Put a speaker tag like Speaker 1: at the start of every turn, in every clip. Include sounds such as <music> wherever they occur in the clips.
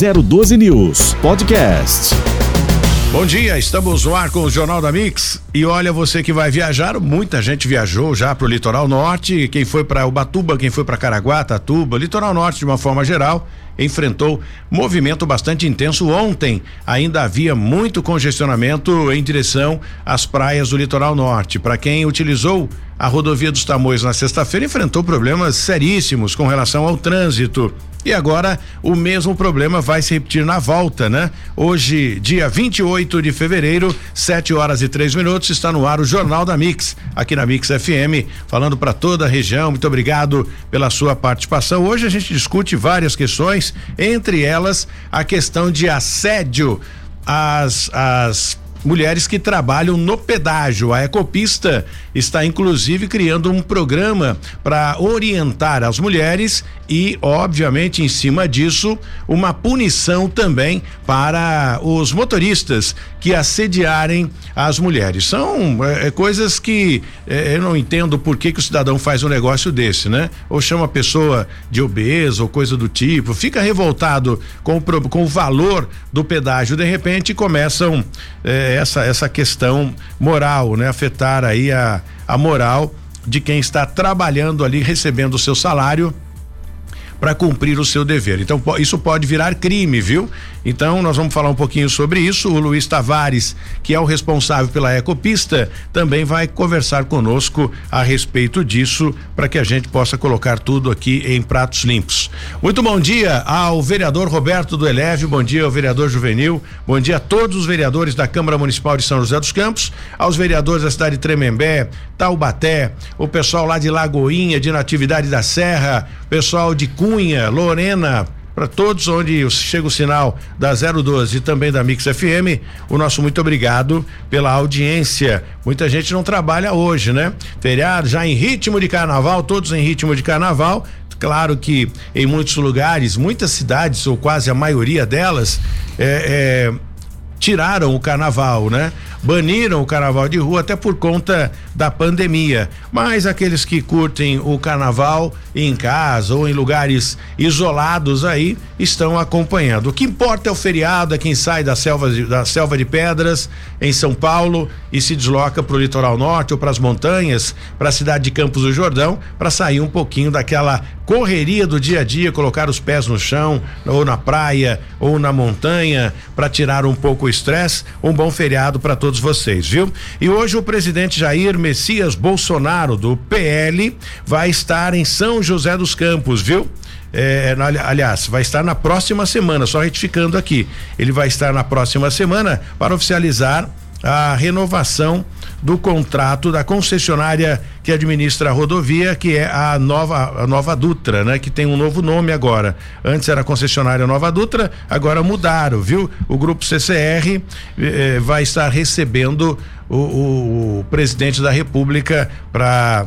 Speaker 1: 012 News Podcast.
Speaker 2: Bom dia, estamos no ar com o Jornal da Mix. E olha, você que vai viajar, muita gente viajou já para o litoral norte. Quem foi para Ubatuba, quem foi para Caraguá, Tatuba, litoral norte de uma forma geral, enfrentou movimento bastante intenso ontem. Ainda havia muito congestionamento em direção às praias do litoral norte. Para quem utilizou a rodovia dos Tamoios na sexta-feira, enfrentou problemas seríssimos com relação ao trânsito. E agora o mesmo problema vai se repetir na volta, né? Hoje, dia 28 de fevereiro, 7 horas e três minutos, está no ar o Jornal da Mix, aqui na Mix FM, falando para toda a região. Muito obrigado pela sua participação. Hoje a gente discute várias questões, entre elas a questão de assédio às, às mulheres que trabalham no pedágio. A Ecopista está inclusive criando um programa para orientar as mulheres e, obviamente, em cima disso, uma punição também para os motoristas que assediarem as mulheres. São é, é coisas que é, eu não entendo por que, que o cidadão faz um negócio desse, né? Ou chama a pessoa de obeso ou coisa do tipo, fica revoltado com o, com o valor do pedágio, de repente começam é, essa essa questão moral, né? Afetar aí a, a moral de quem está trabalhando ali, recebendo o seu salário para cumprir o seu dever. Então, isso pode virar crime, viu? Então, nós vamos falar um pouquinho sobre isso. O Luiz Tavares, que é o responsável pela Ecopista, também vai conversar conosco a respeito disso para que a gente possa colocar tudo aqui em pratos limpos. Muito bom dia ao vereador Roberto do Eleve, bom dia ao vereador Juvenil, bom dia a todos os vereadores da Câmara Municipal de São José dos Campos, aos vereadores da cidade de Tremembé, Taubaté, o pessoal lá de Lagoinha, de Natividade da Serra, pessoal de Cunha, Lorena, para todos onde chega o sinal da 012 e também da Mix FM, o nosso muito obrigado pela audiência. Muita gente não trabalha hoje, né? Feriado já em ritmo de carnaval, todos em ritmo de carnaval. Claro que em muitos lugares, muitas cidades, ou quase a maioria delas, é, é, tiraram o carnaval, né? Baniram o carnaval de rua até por conta da pandemia. Mas aqueles que curtem o carnaval em casa ou em lugares isolados aí estão acompanhando. O que importa é o feriado, é quem sai da selva de, da selva de pedras em São Paulo e se desloca para o litoral norte ou para as montanhas, para a cidade de Campos do Jordão, para sair um pouquinho daquela correria do dia a dia, colocar os pés no chão ou na praia ou na montanha para tirar um pouco o estresse. Um bom feriado para todos todos vocês, viu? E hoje o presidente Jair Messias Bolsonaro, do PL, vai estar em São José dos Campos, viu? É, aliás, vai estar na próxima semana, só retificando aqui. Ele vai estar na próxima semana para oficializar a renovação do contrato da concessionária que administra a rodovia, que é a nova a Nova Dutra, né? Que tem um novo nome agora. Antes era concessionária Nova Dutra, agora mudaram, viu? O grupo CCR eh, vai estar recebendo o, o, o presidente da República para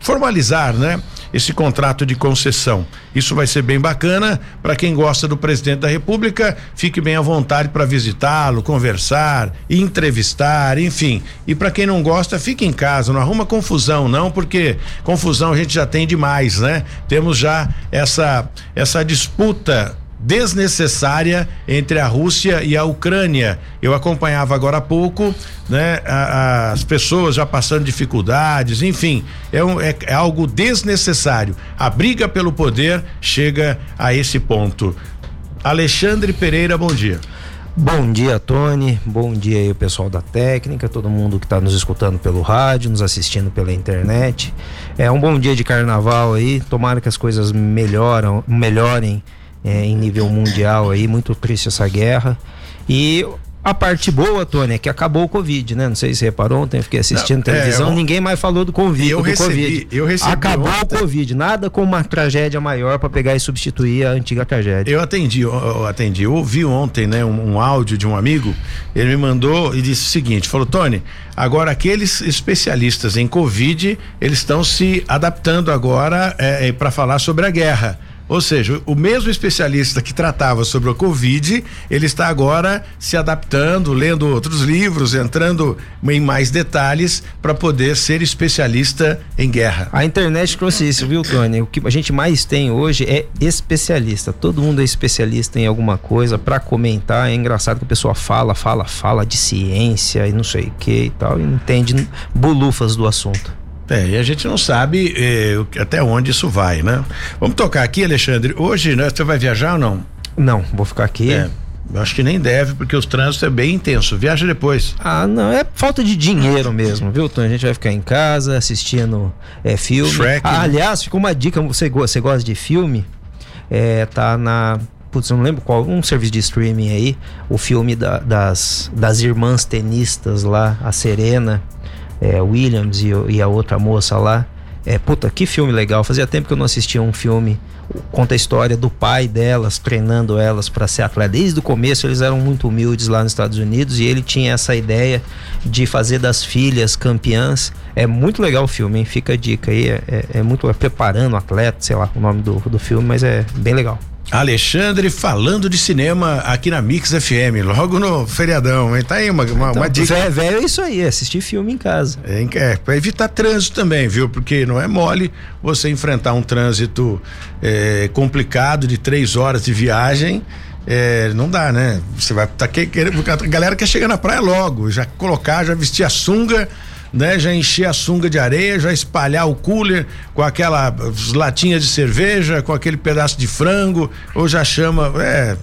Speaker 2: formalizar, né? Esse contrato de concessão. Isso vai ser bem bacana para quem gosta do presidente da República, fique bem à vontade para visitá-lo, conversar, entrevistar, enfim. E para quem não gosta, fique em casa, não arruma confusão não, porque confusão a gente já tem demais, né? Temos já essa essa disputa desnecessária entre a Rússia e a Ucrânia. Eu acompanhava agora há pouco, né, as pessoas já passando dificuldades, enfim, é, um, é, é algo desnecessário. A briga pelo poder chega a esse ponto. Alexandre Pereira, bom dia.
Speaker 3: Bom dia, Tony. Bom dia aí, o pessoal da técnica, todo mundo que está nos escutando pelo rádio, nos assistindo pela internet. É um bom dia de carnaval aí. Tomara que as coisas melhoram, melhorem é, em nível mundial aí, muito triste essa guerra. E a parte boa, Tony, é que acabou o Covid, né? Não sei se você reparou ontem, fiquei assistindo Não, televisão, é, eu, ninguém mais falou do Covid.
Speaker 2: Eu
Speaker 3: do
Speaker 2: recebi,
Speaker 3: COVID.
Speaker 2: eu recebi
Speaker 3: Acabou ontem. o Covid, nada com uma tragédia maior para pegar e substituir a antiga tragédia.
Speaker 2: Eu atendi, eu, eu atendi, eu ouvi ontem, né, um, um, áudio de um amigo, ele me mandou e disse o seguinte, falou, Tony, agora aqueles especialistas em Covid, eles estão se adaptando agora é, é para falar sobre a guerra Ou seja, o mesmo especialista que tratava sobre a Covid, ele está agora se adaptando, lendo outros livros, entrando em mais detalhes para poder ser especialista em guerra.
Speaker 3: A internet trouxe isso, viu, Tony? O que a gente mais tem hoje é especialista. Todo mundo é especialista em alguma coisa para comentar. É engraçado que a pessoa fala, fala, fala de ciência e não sei o que e tal, e entende bolufas do assunto.
Speaker 2: É, e a gente não sabe eh, até onde isso vai, né? Vamos tocar aqui, Alexandre. Hoje, né, você vai viajar ou não?
Speaker 3: Não, vou ficar aqui.
Speaker 2: É. Acho que nem deve, porque os trânsitos é bem intenso. Viaja depois.
Speaker 3: Ah, não, é falta de dinheiro mesmo, viu, Tony? A gente vai ficar em casa assistindo é, filme.
Speaker 2: Shrek,
Speaker 3: ah,
Speaker 2: né?
Speaker 3: aliás, ficou uma dica, você, você gosta de filme? É, tá na. Putz, eu não lembro qual, um serviço de streaming aí, o filme da- das, das irmãs tenistas lá, a Serena, é, Williams e, e a outra moça lá. É, puta, que filme legal. Fazia tempo que eu não assistia um filme. Conta a história do pai delas, treinando elas para ser atleta. Desde o começo eles eram muito humildes lá nos Estados Unidos e ele tinha essa ideia de fazer das filhas campeãs. É muito legal o filme, hein? Fica a dica aí. É, é- é muito. É preparando o atleta, sei lá o nome do, do filme, mas é bem legal.
Speaker 2: Alexandre falando de cinema aqui na Mix FM, logo no feriadão, hein? Tá aí uma, uma, uma dica.
Speaker 3: Vé- Velho é isso aí, assistir filme em casa.
Speaker 2: É, é, para evitar trânsito também, viu? Porque não é mole você enfrentar um trânsito é, complicado de três horas de viagem. é, não dá, né? Você vai tá que-. A galera quer chegar na praia logo, já colocar, já vestir a sunga, né? Já encher a sunga de areia, já espalhar o cooler com aquela as latinhas de cerveja, com aquele pedaço de frango, ou já chama. É,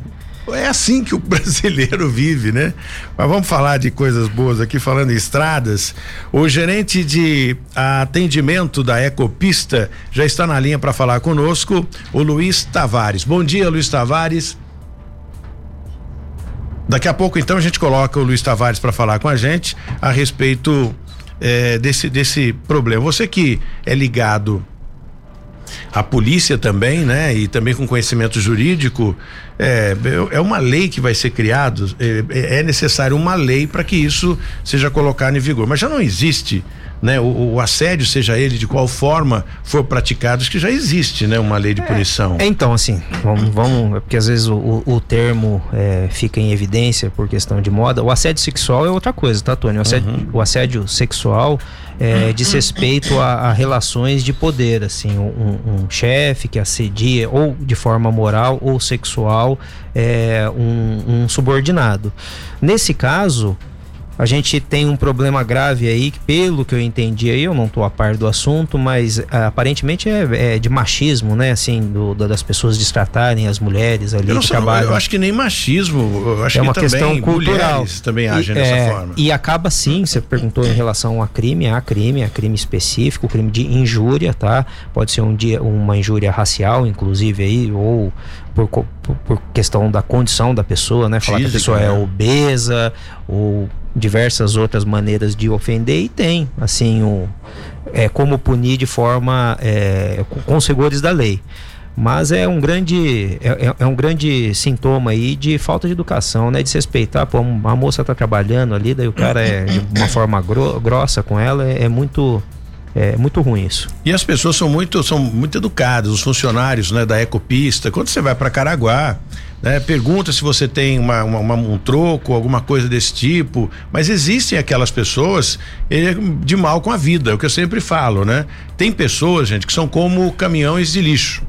Speaker 2: é assim que o <laughs> brasileiro vive, né? Mas vamos falar de coisas boas aqui, falando em estradas. O gerente de atendimento da Ecopista já está na linha para falar conosco, o Luiz Tavares. Bom dia, Luiz Tavares. Daqui a pouco, então, a gente coloca o Luiz Tavares para falar com a gente a respeito eh, desse, desse problema. Você que é ligado a polícia também, né? E também com conhecimento jurídico, é, é uma lei que vai ser criada, é, é necessário uma lei para que isso seja colocado em vigor. Mas já não existe, né? O, o assédio, seja ele de qual forma for praticado, acho que já existe, né? Uma lei de punição.
Speaker 3: É, então, assim, vamos, vamos é porque às vezes o, o- o termo é, fica em evidência por questão de moda. O assédio sexual é outra coisa, tá, Tony? O assédio, o assédio sexual é, diz respeito a, a relações de poder, assim, um, um chefe que assedia ou de forma moral ou sexual é, um, um subordinado. Nesse caso, a gente tem um problema grave aí, que, pelo que eu entendi aí, eu não estou a par do assunto, mas ah, aparentemente é, é de machismo, né? Assim, do- da- das pessoas destratarem as mulheres ali
Speaker 2: Eu, não
Speaker 3: que
Speaker 2: sei,
Speaker 3: trabalham.
Speaker 2: eu acho que nem machismo, eu acho
Speaker 3: é uma questão cultural.
Speaker 2: também
Speaker 3: E,
Speaker 2: agem
Speaker 3: é,
Speaker 2: dessa forma.
Speaker 3: E acaba sim, você perguntou em relação a crime, há crime, há crime específico, crime de injúria, tá? Pode ser um dia uma injúria racial, inclusive aí, ou por, por- por questão da condição da pessoa, né? Falar que a
Speaker 2: Física,
Speaker 3: pessoa é
Speaker 2: né?
Speaker 3: obesa ou diversas outras maneiras de ofender e tem, assim, o, é como punir de forma é, com- com os rigores da lei. Mas é um grande é, é- é um grande sintoma aí de falta de educação, né? De se respeitar. Pô, a moça tá trabalhando ali, daí o cara é de uma forma gro- grossa com ela, é, é muito é muito ruim isso.
Speaker 2: E as pessoas são muito, são muito educadas, os funcionários, né, da Ecopista. Quando você vai para Caraguá, né, pergunta se você tem uma, uma- um troco, alguma coisa desse tipo. Mas existem aquelas pessoas eh, de mal com a vida, é o que eu sempre falo, né? Tem pessoas, gente, que são como caminhões de lixo.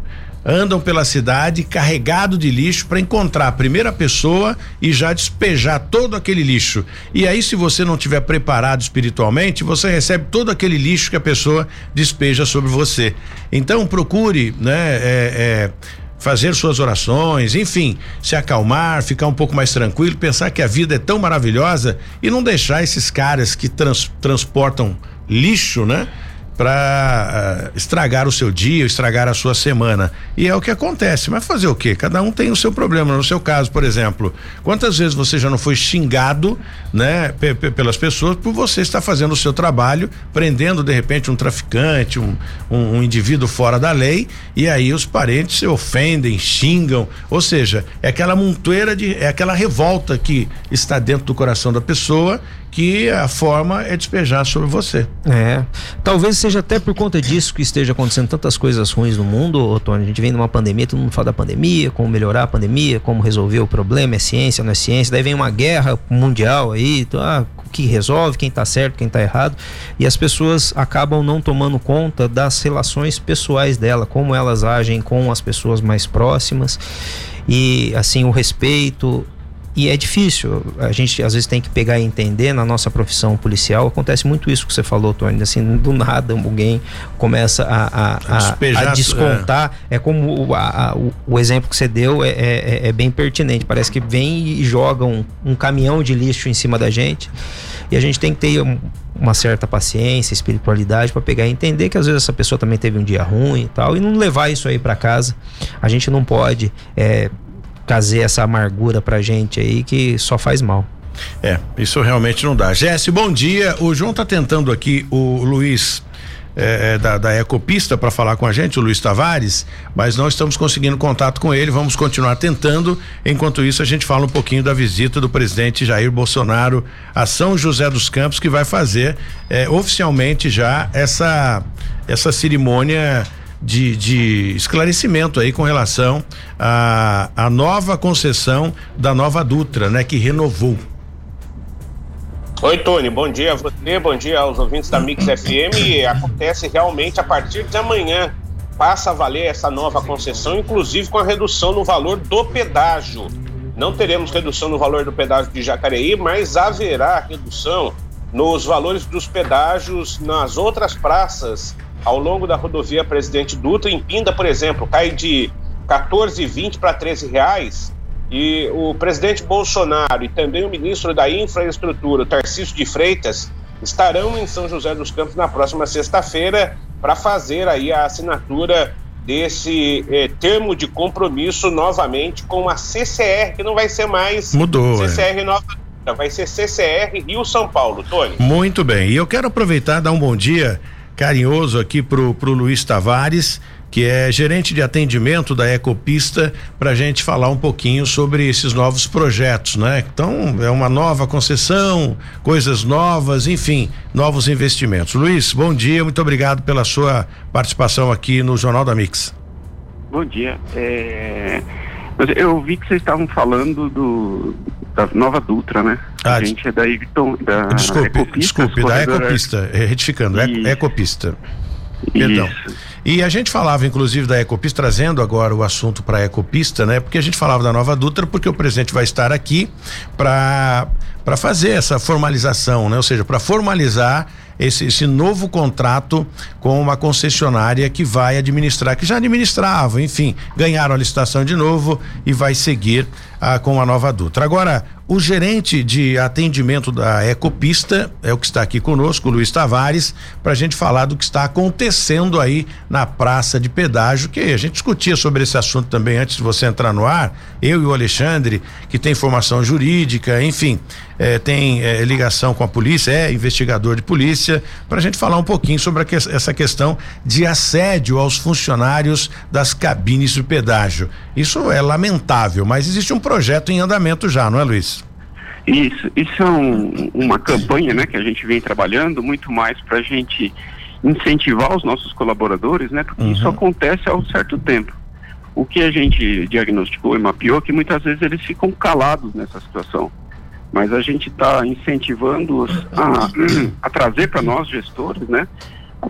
Speaker 2: Andam pela cidade carregado de lixo para encontrar a primeira pessoa e já despejar todo aquele lixo. E aí, se você não tiver preparado espiritualmente, você recebe todo aquele lixo que a pessoa despeja sobre você. Então, procure, né? é, é, fazer suas orações, enfim, se acalmar, ficar um pouco mais tranquilo, pensar que a vida é tão maravilhosa e não deixar esses caras que trans- transportam lixo, né? Para estragar o seu dia, estragar a sua semana. E é o que acontece. Mas fazer o quê? Cada um tem o seu problema. No seu caso, por exemplo, quantas vezes você já não foi xingado, né, pe- pe- pelas pessoas por você estar fazendo o seu trabalho, prendendo de repente um traficante, um, um, um indivíduo fora da lei, e aí os parentes se ofendem, xingam. Ou seja, é aquela montoeira de. é aquela revolta que está dentro do coração da pessoa que a forma é despejar sobre você.
Speaker 3: É. Talvez seja até por conta disso que esteja acontecendo tantas coisas ruins no mundo, Tony. A gente vem numa pandemia, todo mundo fala da pandemia, como melhorar a pandemia, como resolver o problema, é ciência, não é ciência. Daí vem uma guerra mundial aí, então, ah, que resolve, quem tá certo, quem tá errado. E as pessoas acabam não tomando conta das relações pessoais dela, como elas agem com as pessoas mais próximas. E assim, o respeito, e é difícil. A gente às vezes tem que pegar e entender na nossa profissão policial. Acontece muito isso que você falou, Tony. Assim, do nada alguém começa a, a, a, a descontar. É, é como o, a, o, o, exemplo que você deu é, é, é, bem pertinente. Parece que vem e joga um, um caminhão de lixo em cima da gente. E a gente tem que ter um, uma certa paciência, espiritualidade para pegar e entender que às vezes essa pessoa também teve um dia ruim e tal, e não levar isso aí para casa. A gente não pode é, trazer essa amargura pra gente aí que só faz mal.
Speaker 2: É, isso realmente não dá. Jesse, bom dia. O João tá tentando aqui o Luiz é, é da, da Ecopista para falar com a gente, o Luiz Tavares, mas não estamos conseguindo contato com ele. Vamos continuar tentando. Enquanto isso, a gente fala um pouquinho da visita do presidente Jair Bolsonaro a São José dos Campos, que vai fazer é, oficialmente já essa essa cerimônia de, de esclarecimento aí com relação à a, a nova concessão da nova Dutra, né, que renovou.
Speaker 4: Oi, Tony, bom dia a você, bom dia aos ouvintes da Mix FM. Acontece realmente a partir de amanhã. Passa a valer essa nova concessão, inclusive com a redução no valor do pedágio. Não teremos redução no valor do pedágio de Jacareí, mas haverá redução nos valores dos pedágios nas outras praças ao longo da rodovia Presidente Dutra. Em Pinda, por exemplo, cai de 14,20 para 13 reais. E o presidente Bolsonaro e também o ministro da Infraestrutura, Tarcísio de Freitas, estarão em São José dos Campos na próxima sexta-feira para fazer aí a assinatura desse eh, termo de compromisso novamente com a CCR, que não vai ser mais
Speaker 2: Mudou,
Speaker 4: CCR é. Nova vai ser CCR Rio São Paulo, Tony.
Speaker 2: Muito bem. E eu quero aproveitar e dar um bom dia carinhoso aqui pro, pro Luiz Tavares, que é gerente de atendimento da Ecopista, para a gente falar um pouquinho sobre esses novos projetos, né? Então, é uma nova concessão, coisas novas, enfim, novos investimentos. Luiz, bom dia, muito obrigado pela sua participação aqui no Jornal da Mix.
Speaker 5: Bom dia. É... Eu vi que vocês estavam falando do, da Nova Dutra, né?
Speaker 2: Ah, a gente é da Icton, da Desculpe, Ecopista, desculpe, da Ecopista, retificando, Isso. Ecopista. Perdão. Isso. E a gente falava, inclusive, da Ecopista, trazendo agora o assunto para a Ecopista, né? Porque a gente falava da Nova Dutra, porque o presidente vai estar aqui para para fazer essa formalização, né? Ou seja, para formalizar esse, esse novo contrato com uma concessionária que vai administrar, que já administrava, enfim, ganharam a licitação de novo e vai seguir com a nova Dutra. Agora, o gerente de atendimento da Ecopista é o que está aqui conosco, Luiz Tavares, para a gente falar do que está acontecendo aí na praça de pedágio, que a gente discutia sobre esse assunto também antes de você entrar no ar, eu e o Alexandre, que tem formação jurídica, enfim, é, tem é, ligação com a polícia, é investigador de polícia, para a gente falar um pouquinho sobre que, essa questão de assédio aos funcionários das cabines de pedágio. Isso é lamentável, mas existe um projeto em andamento já, não é, Luiz?
Speaker 5: Isso, isso é um, uma campanha né, que a gente vem trabalhando muito mais para a gente incentivar os nossos colaboradores, né? Porque uhum. isso acontece há um certo tempo. O que a gente diagnosticou e mapeou é que muitas vezes eles ficam calados nessa situação mas a gente está incentivando-os a, <clears throat> a trazer para nós, gestores, né?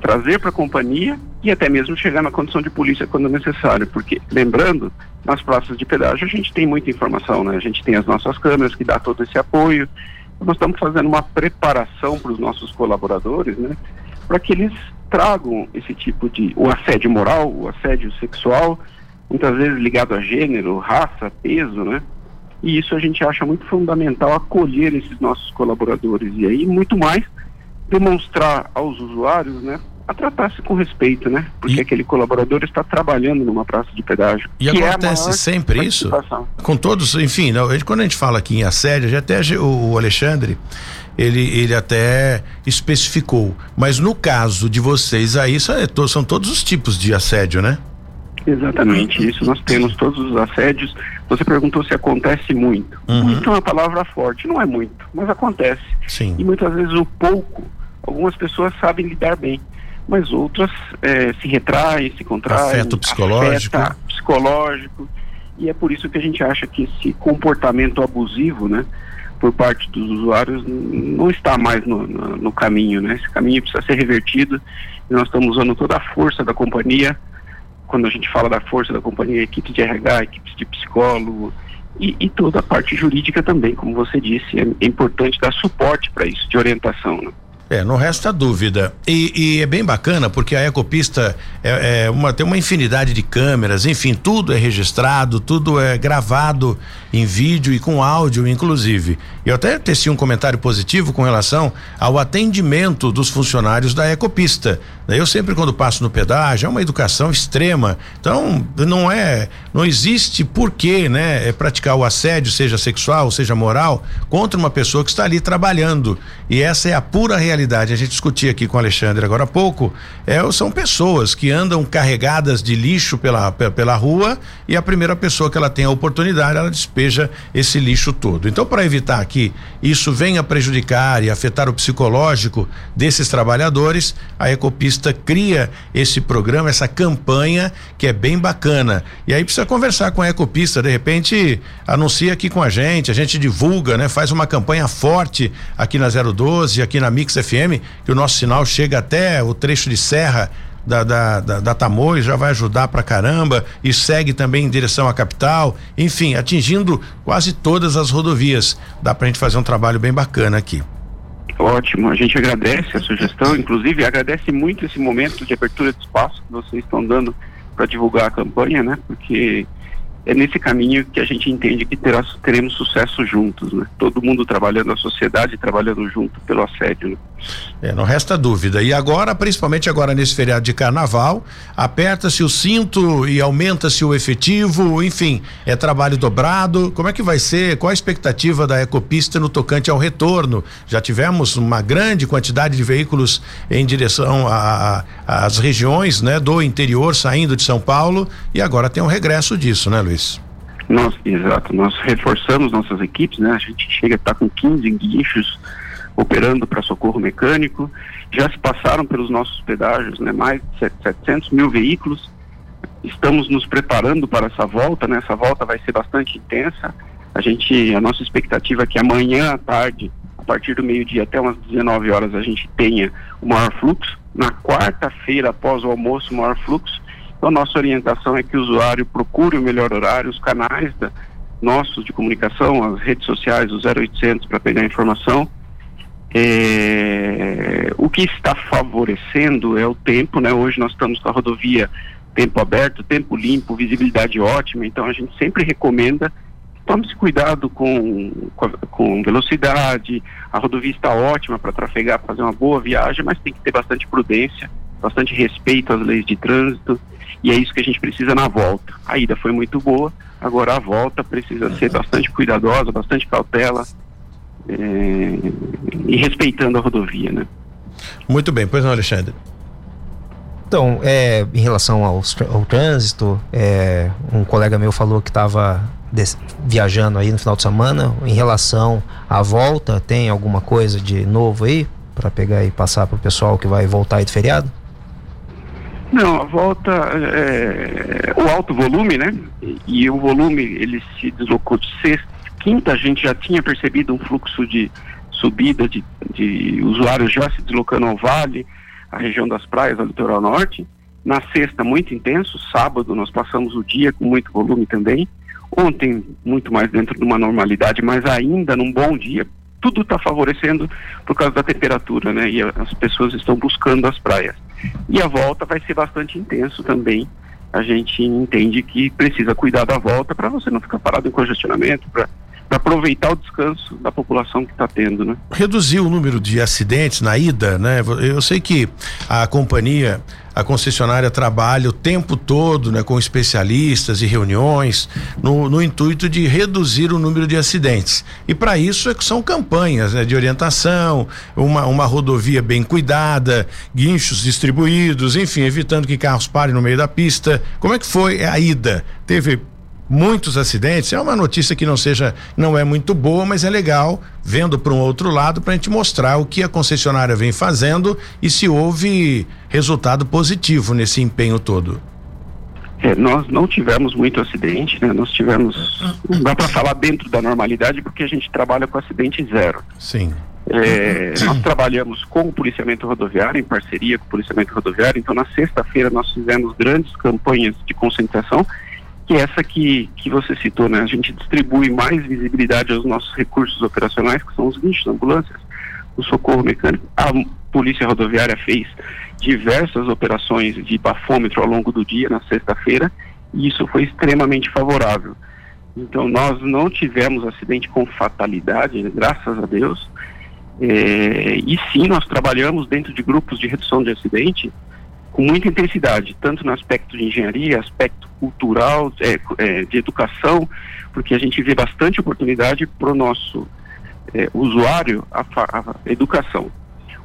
Speaker 5: Trazer para a companhia e até mesmo chegar na condição de polícia quando necessário, porque, lembrando, nas praças de pedágio a gente tem muita informação, né? A gente tem as nossas câmeras que dá todo esse apoio. Nós estamos fazendo uma preparação para os nossos colaboradores, né? Para que eles tragam esse tipo de o assédio moral, o assédio sexual, muitas vezes ligado a gênero, raça, peso, né? E isso a gente acha muito fundamental acolher esses nossos colaboradores e aí muito mais demonstrar aos usuários, né, a tratar-se com respeito, né? Porque e... aquele colaborador está trabalhando numa praça de pedágio.
Speaker 2: E é acontece é sempre isso? Com todos, enfim, não, quando a gente fala aqui em assédio, já até o Alexandre, ele, ele até especificou. Mas no caso de vocês aí, são todos os tipos de assédio, né?
Speaker 5: Exatamente, isso nós temos todos os assédios. Você perguntou se acontece muito.
Speaker 2: Uhum.
Speaker 5: Muito é uma palavra forte, não é muito, mas acontece.
Speaker 2: Sim.
Speaker 5: E muitas vezes o pouco, algumas pessoas sabem lidar bem, mas outras eh, se retraem, se contraem.
Speaker 2: Afeto psicológico.
Speaker 5: afeta psicológico. E é por isso que a gente acha que esse comportamento abusivo, né, por parte dos usuários, não está mais no, no- no caminho, né? Esse caminho precisa ser revertido e nós estamos usando toda a força da companhia. Quando a gente fala da força da companhia, equipe de RH, equipes de psicólogo e, e toda a parte jurídica também, como você disse, é, é importante dar suporte para isso, de orientação, né?
Speaker 2: É, não resta dúvida. E, e é bem bacana porque a Ecopista é, é uma, tem uma infinidade de câmeras, enfim, tudo é registrado, tudo é gravado em vídeo e com áudio, inclusive. Eu até teci um comentário positivo com relação ao atendimento dos funcionários da Ecopista. Eu sempre, quando passo no pedágio, é uma educação extrema. Então, não é, não existe porquê, né, é praticar o assédio, seja sexual, seja moral, contra uma pessoa que está ali trabalhando. E essa é a pura realidade. A gente discutia aqui com o Alexandre agora há pouco. É, são pessoas que andam carregadas de lixo pela, pe- pela rua e a primeira pessoa que ela tem a oportunidade, ela despeja esse lixo todo. Então, para evitar que isso venha prejudicar e afetar o psicológico desses trabalhadores, a Ecopista cria esse programa, essa campanha que é bem bacana. E aí precisa conversar com a Ecopista, de repente anuncia aqui com a gente, a gente divulga, né? Faz uma campanha forte aqui na 012, aqui na Mix FM, que o nosso sinal chega até o trecho de serra da, da, da, da já vai ajudar pra caramba e segue também em direção à capital, enfim, atingindo quase todas as rodovias. Dá pra gente fazer um trabalho bem bacana aqui.
Speaker 5: Ótimo, a gente agradece a sugestão, inclusive agradece muito esse momento de abertura de espaço que vocês estão dando para divulgar a campanha, né? Porque é nesse caminho que a gente entende que terá, teremos sucesso juntos, né? Todo mundo trabalhando, a sociedade trabalhando junto pelo assédio. Né?
Speaker 2: É, não resta dúvida. E agora, principalmente agora nesse feriado de carnaval, aperta-se o cinto e aumenta-se o efetivo, enfim, é trabalho dobrado. Como é que vai ser? Qual a expectativa da Ecopista no tocante ao retorno? Já tivemos uma grande quantidade de veículos em direção às regiões, né, do interior saindo de São Paulo e agora tem um regresso disso, né, Luiz?
Speaker 5: Nós, exato, nós reforçamos nossas equipes, né? A gente chega a estar com 15 guinchos operando para socorro mecânico. Já se passaram pelos nossos pedágios, né? Mais de set- 700 mil veículos. Estamos nos preparando para essa volta, né? Essa volta vai ser bastante intensa. A gente, a nossa expectativa é que amanhã à tarde, a partir do meio-dia até umas 19 horas, a gente tenha o maior fluxo. Na quarta-feira, após o almoço, o maior fluxo. Então, nossa orientação é que o usuário procure o melhor horário, os canais da, nossos de comunicação, as redes sociais, o 0800 para pegar informação. É, o que está favorecendo é o tempo, né? Hoje nós estamos com a rodovia tempo aberto, tempo limpo, visibilidade ótima, então a gente sempre recomenda tome-se cuidado com, com, velocidade, a rodovia está ótima para trafegar, fazer uma boa viagem, mas tem que ter bastante prudência, bastante respeito às leis de trânsito, e é isso que a gente precisa na volta. A ida foi muito boa, agora a volta precisa ser bastante cuidadosa, bastante cautela, e respeitando a rodovia, né?
Speaker 2: Muito bem, pois não, Alexandre.
Speaker 3: Então, é, em relação ao, ao trânsito, é, um colega meu falou que estava viajando aí no final de semana. Em relação à volta, tem alguma coisa de novo aí para pegar e passar para o pessoal que vai voltar aí do feriado?
Speaker 5: Não, a volta, é, o alto volume, né? E, e o volume, ele se deslocou de sexta, quinta, a gente já tinha percebido um fluxo de subida de, de usuários já se deslocando ao vale, a região das praias, ao litoral norte. Na sexta, muito intenso, sábado nós passamos o dia com muito volume também. Ontem, muito mais dentro de uma normalidade, mas ainda num bom dia. Tudo está favorecendo por causa da temperatura, né? E as pessoas estão buscando as praias. E a volta vai ser bastante intenso também. A gente entende que precisa cuidar da volta para você não ficar parado em congestionamento, para aproveitar o descanso da população que está tendo, né?
Speaker 2: reduzir o número de acidentes na ida, né? Eu sei que a companhia a concessionária trabalha o tempo todo né, com especialistas e reuniões no, no intuito de reduzir o número de acidentes. E para isso é que são campanhas né, de orientação, uma, uma rodovia bem cuidada, guinchos distribuídos, enfim, evitando que carros parem no meio da pista. Como é que foi a ida? Teve muitos acidentes. É uma notícia que não seja, não é muito boa, mas é legal vendo para um outro lado para a gente mostrar o que a concessionária vem fazendo e se houve resultado positivo nesse empenho todo.
Speaker 5: É, nós não tivemos muito acidente, né? Nós tivemos, não dá para falar dentro da normalidade porque a gente trabalha com acidente zero.
Speaker 2: Sim.
Speaker 5: É, nós trabalhamos com o policiamento rodoviário, em parceria com o policiamento rodoviário. Então, na sexta-feira, nós fizemos grandes campanhas de conscientização que é essa que, que você citou, né? A gente distribui mais visibilidade aos nossos recursos operacionais, que são os guinchos, ambulâncias, o socorro mecânico. A Polícia Rodoviária fez diversas operações de bafômetro ao longo do dia, na sexta-feira, e isso foi extremamente favorável. Então, nós não tivemos acidente com fatalidade, graças a Deus. É, e sim, nós trabalhamos dentro de grupos de redução de acidente com muita intensidade, tanto no aspecto de engenharia, aspecto cultural, é, é, de educação, porque a gente vê bastante oportunidade para o nosso é, usuário a, a, educação.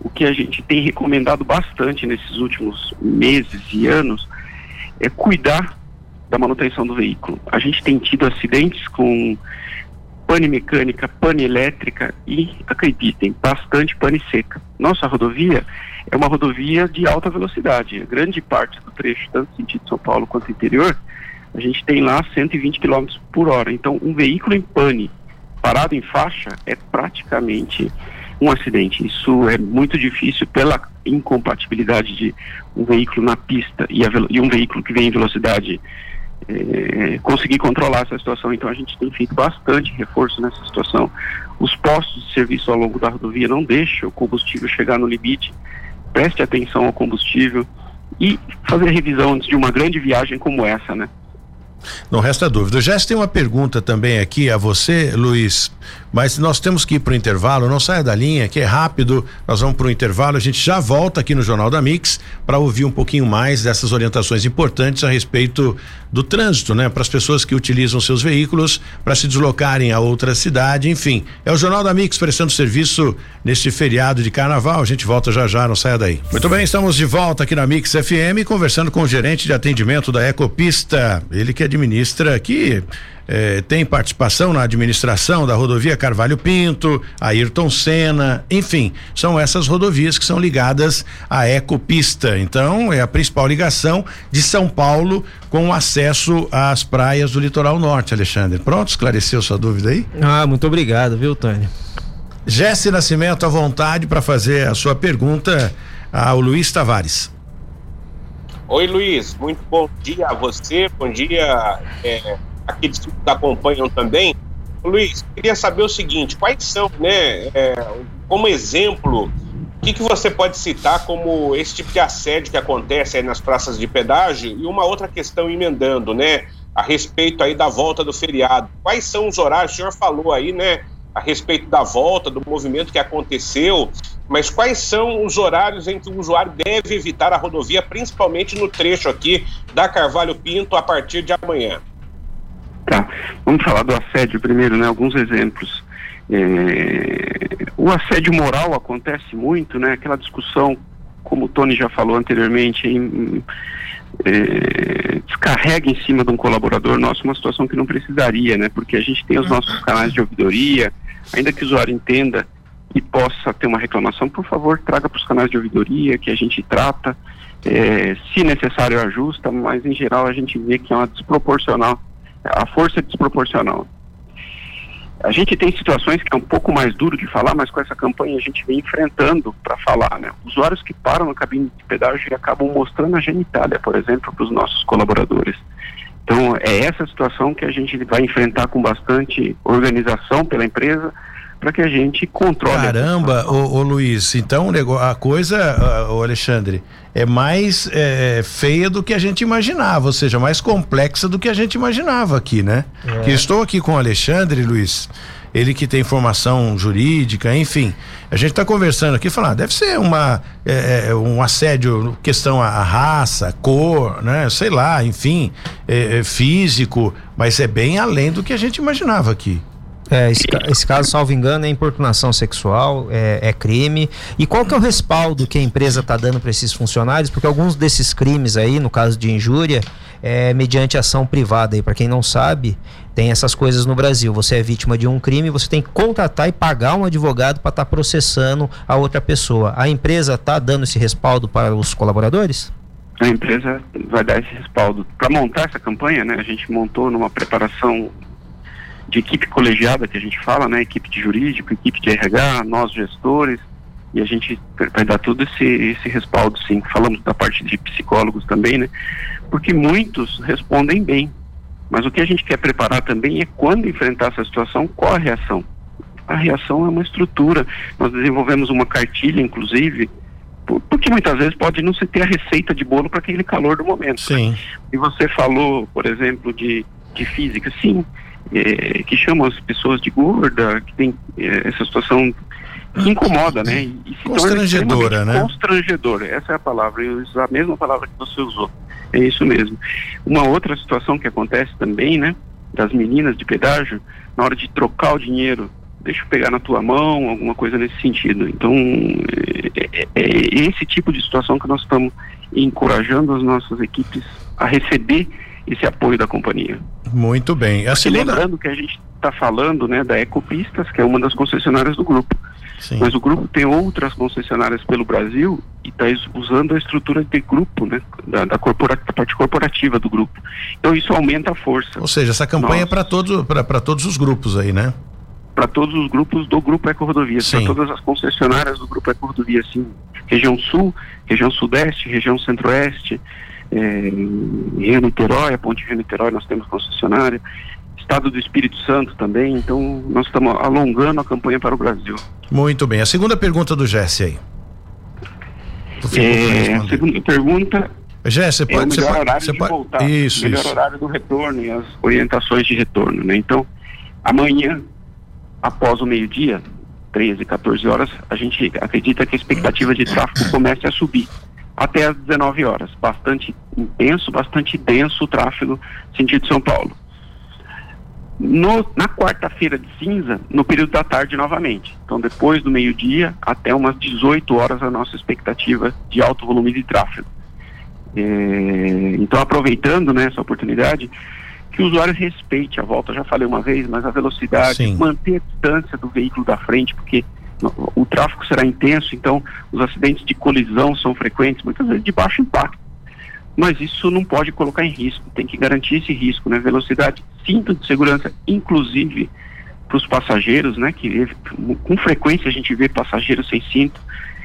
Speaker 5: O que a gente tem recomendado bastante nesses últimos meses e anos é cuidar da manutenção do veículo. A gente tem tido acidentes com pane mecânica, pane elétrica e, acreditem, bastante pane seca. Nossa rodovia é uma rodovia de alta velocidade. A grande parte do trecho, tanto sentido São Paulo quanto interior, a gente tem lá 120 km por hora. Então, um veículo em pane, parado em faixa, é praticamente um acidente. Isso é muito difícil pela incompatibilidade de um veículo na pista e, e um veículo que vem em velocidade é, conseguir controlar essa situação. Então a gente tem feito bastante reforço nessa situação. Os postos de serviço ao longo da rodovia não deixam o combustível chegar no limite preste atenção ao combustível e fazer revisão antes de uma grande viagem como essa, né?
Speaker 2: Não resta dúvida. Já tem uma pergunta também aqui a você, Luiz, mas nós temos que ir para o intervalo. Não saia da linha, que é rápido. Nós vamos para o intervalo. A gente já volta aqui no Jornal da Mix para ouvir um pouquinho mais dessas orientações importantes a respeito do trânsito, né? Para as pessoas que utilizam seus veículos para se deslocarem a outra cidade. Enfim, é o Jornal da Mix prestando serviço neste feriado de carnaval. A gente volta já já, não saia daí. Muito bem, estamos de volta aqui na Mix FM conversando com o gerente de atendimento da Ecopista. Ele que administra aqui eh, tem participação na administração da rodovia Carvalho Pinto, Ayrton Senna, enfim, são essas rodovias que são ligadas à Ecopista. Então, é a principal ligação de São Paulo com acesso às praias do litoral norte, Alexandre. Pronto, esclareceu sua dúvida aí?
Speaker 3: Ah, muito obrigado, viu, Tânia?
Speaker 2: Jesse Nascimento, à vontade para fazer a sua pergunta ao Luiz Tavares.
Speaker 4: Oi, Luiz, muito bom dia a você, bom dia é, aqueles que acompanham também. Luiz, queria saber o seguinte: quais são, né, é, como exemplo, o que, que você pode citar como esse tipo de assédio que acontece aí nas praças de pedágio? E uma outra questão emendando, né, a respeito aí da volta do feriado. Quais são os horários? O senhor falou aí, né, a respeito da volta, do movimento que aconteceu, mas quais são os horários em que o usuário deve evitar a rodovia, principalmente no trecho aqui da Carvalho Pinto, a partir de amanhã?
Speaker 5: Tá. Vamos falar do assédio primeiro, né? Alguns exemplos. É... O assédio moral acontece muito, né? Aquela discussão, como o Tony já falou anteriormente, em, é, descarrega em cima de um colaborador nosso uma situação que não precisaria, né? Porque a gente tem os nossos canais de ouvidoria, ainda que o usuário entenda e possa ter uma reclamação, por favor, traga para os canais de ouvidoria que a gente trata, é, se necessário ajusta, mas em geral a gente vê que é uma desproporcional a força é desproporcional. A gente tem situações que é um pouco mais duro de falar, mas com essa campanha a gente vem enfrentando para falar, né? Usuários que param na cabine de pedágio e acabam mostrando a genitália, por exemplo, para os nossos colaboradores. Então, é essa situação que a gente vai enfrentar com bastante organização pela empresa, para que a gente controle.
Speaker 2: Caramba, ô, ô Luiz, então a coisa, o Alexandre, é mais é, feia do que a gente imaginava, ou seja, mais complexa do que a gente imaginava aqui, né? É. Que estou aqui com o Alexandre, Luiz, ele que tem formação jurídica, enfim. A gente está conversando aqui, falando, ah, deve ser uma é, é, um assédio, questão a, raça, cor, né? Sei lá, enfim, é, é, físico, mas é bem além do que a gente imaginava aqui.
Speaker 3: É, esse, esse, caso, salvo engano, é importunação sexual, é, é, crime. E qual que é o respaldo que a empresa está dando para esses funcionários? Porque alguns desses crimes aí, no caso de injúria, é mediante ação privada. E para quem não sabe, tem essas coisas no Brasil. Você é vítima de um crime, você tem que contratar e pagar um advogado para estar tá processando a outra pessoa. A empresa está dando esse respaldo para os colaboradores?
Speaker 5: A empresa vai dar esse respaldo. Para montar essa campanha, né, a gente montou numa preparação de equipe colegiada que a gente fala, né, equipe de jurídico, equipe de RH, nós gestores, e a gente vai dar todo esse, esse respaldo, sim. Falamos da parte de psicólogos também, né, porque muitos respondem bem, mas o que a gente quer preparar também é quando enfrentar essa situação, qual a reação. A reação é uma estrutura. Nós desenvolvemos uma cartilha, inclusive, porque muitas vezes pode não se ter a receita de bolo para aquele calor do momento.
Speaker 2: Né? Sim.
Speaker 5: E você falou, por exemplo, de, de física. Sim, é, que chamam as pessoas de gorda, que tem é, essa situação que incomoda, né?
Speaker 2: E, constrangedora, né?
Speaker 5: Constrangedora, essa é a palavra, eu uso a mesma palavra que você usou. É isso mesmo. Uma outra situação que acontece também, né? Das meninas de pedágio, na hora de trocar o dinheiro, deixa eu pegar na tua mão, alguma coisa nesse sentido. Então, é, é, é esse tipo de situação que nós estamos encorajando as nossas equipes a receber esse apoio da companhia.
Speaker 2: Muito bem.
Speaker 5: A segunda... Lembrando que a gente está falando né, da Ecopistas, que é uma das concessionárias do grupo. Sim. Mas o grupo tem outras concessionárias pelo Brasil e está usando a estrutura de grupo, né? Da, da, corpora, da, parte corporativa do grupo. Então isso aumenta a força.
Speaker 2: Ou seja, essa campanha é Nós... é para todos, todos os grupos aí, né?
Speaker 5: Para todos os grupos do Grupo Eco Rodovias, para todas as concessionárias do Grupo Eco Rodovias, sim. Região Sul, região Sudeste, região Centro-Oeste, é, Rio Niterói, a Ponte Rio Niterói nós temos concessionária, Estado do Espírito Santo também, então nós estamos alongando a campanha para o Brasil.
Speaker 2: Muito bem. A segunda pergunta do Jesse aí.
Speaker 5: É, a segunda pergunta
Speaker 2: Jesse,
Speaker 5: pode, é o melhor pode, horário de pode... voltar, isso, melhor isso. horário do retorno e as orientações de retorno, né? Então, amanhã, após o meio-dia, 13, 14 horas, a gente acredita que a expectativa de tráfego comece a subir até as 19 horas. Bastante intenso, bastante denso o tráfego sentido São Paulo. No, na quarta-feira de cinza, no período da tarde novamente. Então, depois do meio-dia, até umas 18 horas, a nossa expectativa de alto volume de tráfego. É, então, aproveitando né, essa oportunidade, que o usuário respeite a volta, já falei uma vez, mas a velocidade, Sim. manter a distância do veículo da frente, porque o tráfego será intenso, então os acidentes de colisão são frequentes, muitas vezes de baixo impacto. Mas isso não pode colocar em risco, tem que garantir esse risco, né? Velocidade, cinto de segurança, inclusive para os passageiros, né? Que com frequência a gente vê passageiros sem cinto,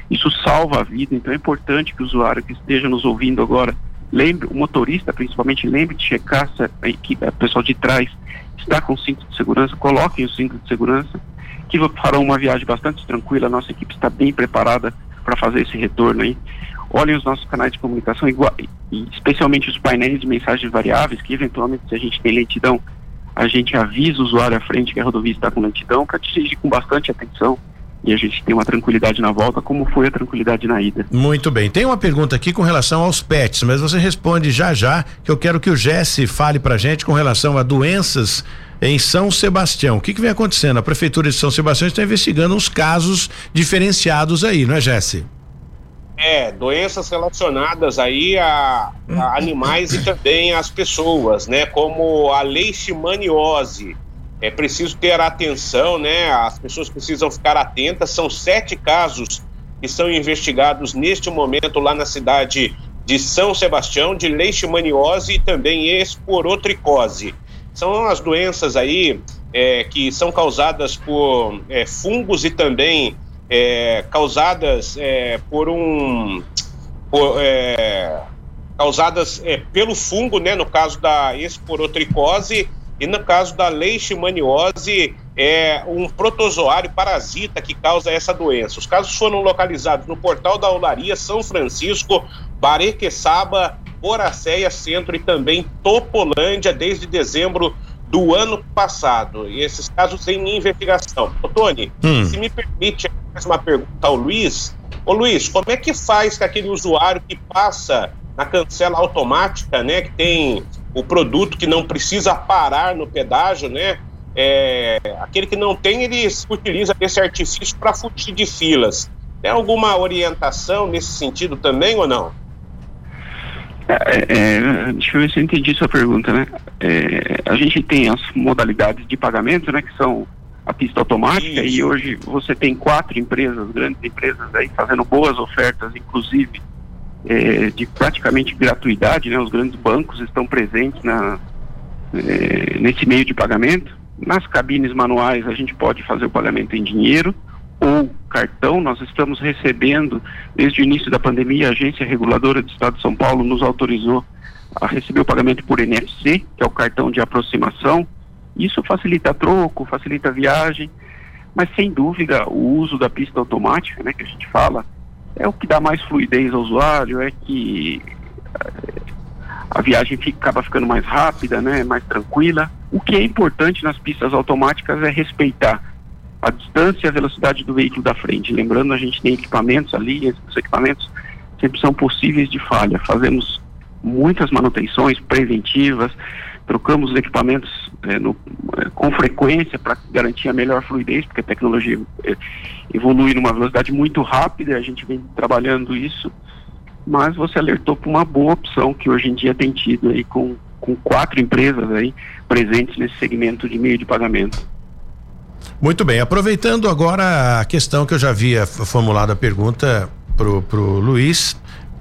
Speaker 5: isso salva a vida, então é importante que o usuário que esteja nos ouvindo agora lembre, o motorista principalmente lembre de checar se a equipe, a pessoa de trás está com cinto de segurança, coloquem o cinto de segurança que farão uma viagem bastante tranquila. Nossa equipe está bem preparada para fazer esse retorno aí. Olhem os nossos canais de comunicação, especialmente os painéis de mensagens variáveis, que eventualmente, se a gente tem lentidão, a gente avisa o usuário à frente que a rodovia está com lentidão, para dirigir com bastante atenção e a gente tem uma tranquilidade na volta, como foi a tranquilidade na ida.
Speaker 2: Muito bem. Tem uma pergunta aqui com relação aos pets, mas você responde já já, que eu quero que o Jesse fale pra gente com relação a doenças em São Sebastião. O que, que vem acontecendo? A Prefeitura de São Sebastião está investigando uns casos diferenciados aí, não é, Jesse?
Speaker 4: É, doenças relacionadas aí a, a animais e também às pessoas, né? Como a leishmaniose. É preciso ter atenção, né? As pessoas precisam ficar atentas. São sete casos que são investigados neste momento lá na cidade de São Sebastião de leishmaniose e também esporotricose. São as doenças aí é, que são causadas por é, fungos e também é, causadas é, por um. Por, é, causadas é, pelo fungo, né? No caso da esporotricose e no caso da leishmaniose, é um protozoário parasita que causa essa doença. Os casos foram localizados no portal da Olaria, São Francisco, Barequeçaba, Boracéia Centro e também Topolândia desde dezembro do ano passado. E esses casos em investigação. Ô, Tony, hum. se me permite mais uma pergunta ao Luiz. Ô Luiz, como é que faz com aquele usuário que passa na cancela automática, né, que tem o produto que não precisa parar no pedágio, né? É, aquele que não tem, ele utiliza esse artifício para fugir de filas. Tem alguma orientação nesse sentido também ou não?
Speaker 5: É, é, deixa eu ver se eu entendi sua pergunta, né? É, a gente tem as modalidades de pagamento, né? Que são a pista automática Isso. e hoje você tem quatro empresas, grandes empresas aí fazendo boas ofertas, inclusive é, de praticamente gratuidade, né? Os grandes bancos estão presentes na, é, nesse meio de pagamento. Nas cabines manuais a gente pode fazer o pagamento em dinheiro ou cartão. Nós estamos recebendo, desde o início da pandemia, a Agência Reguladora do Estado de São Paulo nos autorizou a receber o pagamento por NFC, que é o cartão de aproximação. Isso facilita troco, facilita viagem, mas sem dúvida o uso da pista automática, né, que a gente fala, é o que dá mais fluidez ao usuário, é que eh, a viagem fica, acaba ficando mais rápida, né, mais tranquila. O que é importante nas pistas automáticas é respeitar a distância e a velocidade do veículo da frente. Lembrando, a gente tem equipamentos ali, esses equipamentos sempre são possíveis de falha. Fazemos muitas manutenções preventivas, trocamos os equipamentos é, no, é, com frequência para garantir a melhor fluidez, porque a tecnologia é, evolui numa velocidade muito rápida e a gente vem trabalhando isso. Mas você alertou para uma boa opção que hoje em dia tem tido aí com, com quatro empresas aí presentes nesse segmento de meio de pagamento.
Speaker 2: Muito bem, aproveitando agora a questão que eu já havia formulado a pergunta pro, pro Luiz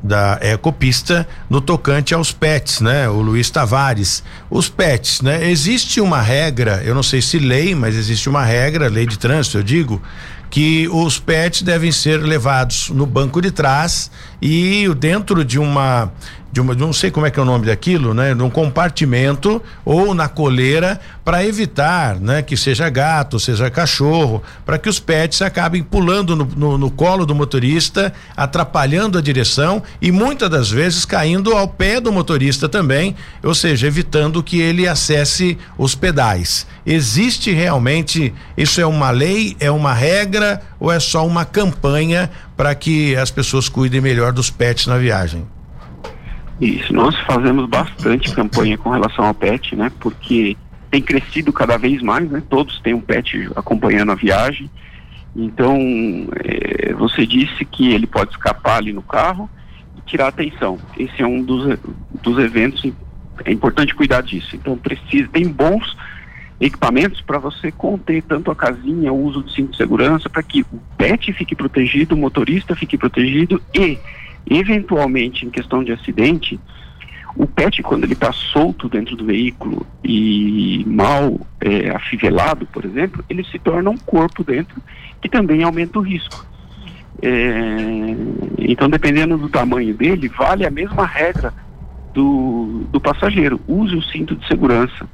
Speaker 2: da Ecopista no tocante aos pets, né? O Luiz Tavares. Os pets, né? Existe uma regra, eu não sei se lei, mas existe uma regra, lei de trânsito, eu digo, que os pets devem ser levados no banco de trás e dentro de uma de uma, não sei como é que é o nome daquilo, né? De um compartimento ou na coleira para evitar, né? Que seja gato, seja cachorro, para que os pets acabem pulando no, no, no, colo do motorista, atrapalhando a direção e muitas das vezes caindo ao pé do motorista também, ou seja, evitando que ele acesse os pedais. Existe realmente, isso é uma lei, é uma regra ou é só uma campanha para que as pessoas cuidem melhor dos pets na viagem?
Speaker 5: Isso, nós fazemos bastante campanha com relação ao pet, né? Porque tem crescido cada vez mais, né? Todos têm um pet acompanhando a viagem. Então, é, você disse que ele pode escapar ali no carro e tirar atenção. Esse é um dos, dos eventos, é importante cuidar disso. Então, precisa, tem bons equipamentos para você conter tanto a casinha, o uso de cinto de segurança, para que o pet fique protegido, o motorista fique protegido e Eventualmente, em questão de acidente, o pet, quando ele está solto dentro do veículo e mal é, afivelado, por exemplo, ele se torna um corpo dentro que também aumenta o risco. É, então, dependendo do tamanho dele, vale a mesma regra do, do passageiro. Use o cinto de segurança.